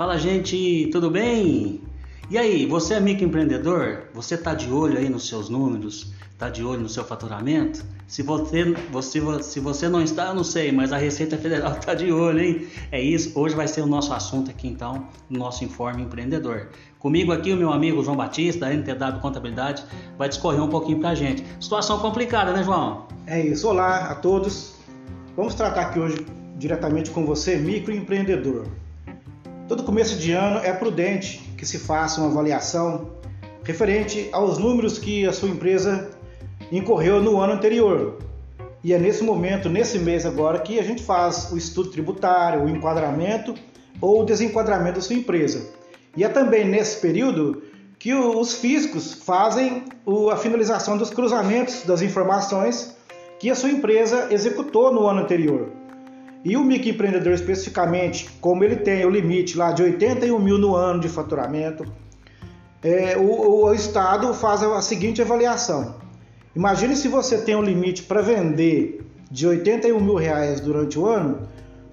Fala gente, tudo bem? E aí, você é microempreendedor? Você está de olho aí nos seus números? Está de olho no seu faturamento? Se você, você, se você não está, eu não sei, mas a Receita Federal está de olho, hein? É isso, hoje vai ser o nosso assunto aqui então, no nosso Informe Empreendedor. Comigo aqui o meu amigo João Batista, da NTW Contabilidade, vai discorrer um pouquinho para a gente. Situação complicada, né João? É isso, olá a todos. Vamos tratar aqui hoje diretamente com você, microempreendedor. Todo começo de ano é prudente que se faça uma avaliação referente aos números que a sua empresa incorreu no ano anterior. E é nesse momento, nesse mês agora, que a gente faz o estudo tributário, o enquadramento ou o desenquadramento da sua empresa. E é também nesse período que os fiscos fazem a finalização dos cruzamentos das informações que a sua empresa executou no ano anterior. E o microempreendedor especificamente, como ele tem o limite lá de 81 mil no ano de faturamento, é, o, o, Estado faz a seguinte avaliação. Imagine se você tem um limite para vender de 81 mil reais durante o ano,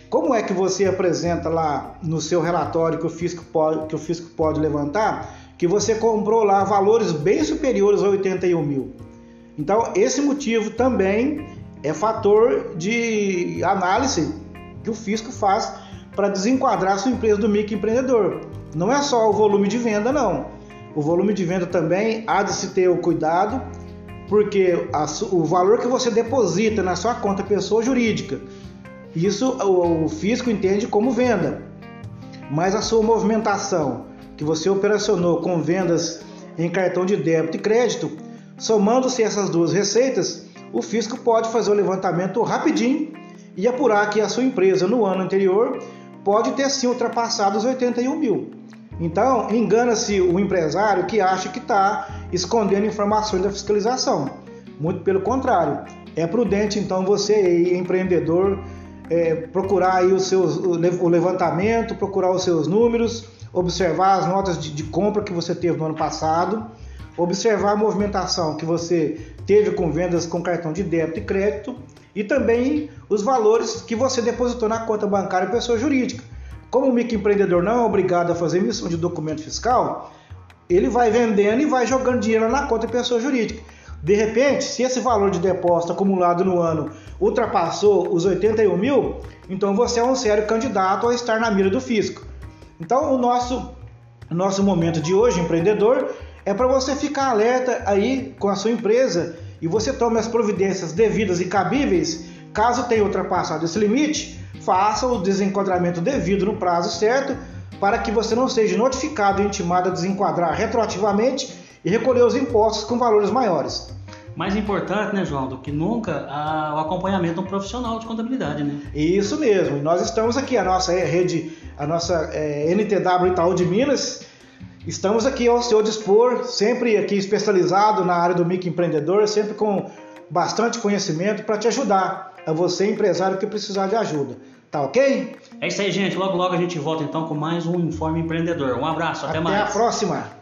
como é que você apresenta lá no seu relatório que o fisco pode, que o fisco pode levantar que você comprou lá valores bem superiores a 81 mil? Então, esse motivo também é fator de análise que o fisco faz para desenquadrar sua empresa do microempreendedor. Não é só o volume de venda, não. O volume de venda também há de se ter o cuidado, porque a, o valor que você deposita na sua conta pessoa jurídica, isso o, o fisco entende como venda. Mas a sua movimentação que você operacionou com vendas em cartão de débito e crédito, somando-se essas duas receitas, o fisco pode fazer o levantamento rapidinho e apurar que a sua empresa no ano anterior pode ter sim ultrapassado os 81 mil. Então, engana-se o empresário que acha que está escondendo informações da fiscalização. Muito pelo contrário, é prudente então você, empreendedor, é, procurar aí os seus, o levantamento, procurar os seus números, observar as notas de, de compra que você teve no ano passado observar a movimentação que você teve com vendas com cartão de débito e crédito e também os valores que você depositou na conta bancária pessoa jurídica. Como o microempreendedor não é obrigado a fazer emissão de documento fiscal, ele vai vendendo e vai jogando dinheiro na conta pessoa jurídica. De repente, se esse valor de depósito acumulado no ano ultrapassou os 81 mil, então você é um sério candidato a estar na mira do fisco. Então, o nosso, nosso momento de hoje, empreendedor, é para você ficar alerta aí com a sua empresa e você tome as providências devidas e cabíveis. Caso tenha ultrapassado esse limite, faça o desenquadramento devido no prazo certo para que você não seja notificado e intimado a desenquadrar retroativamente e recolher os impostos com valores maiores. Mais importante, né, João, do que nunca, a, o acompanhamento de um profissional de contabilidade, né? Isso mesmo. Nós estamos aqui, a nossa rede, a nossa é, NTW Itaú de Minas, Estamos aqui ao seu dispor, sempre aqui especializado na área do microempreendedor, sempre com bastante conhecimento para te ajudar, a você empresário que precisar de ajuda. Tá ok? É isso aí, gente. Logo, logo a gente volta então com mais um Informe Empreendedor. Um abraço, até, até mais. Até a próxima.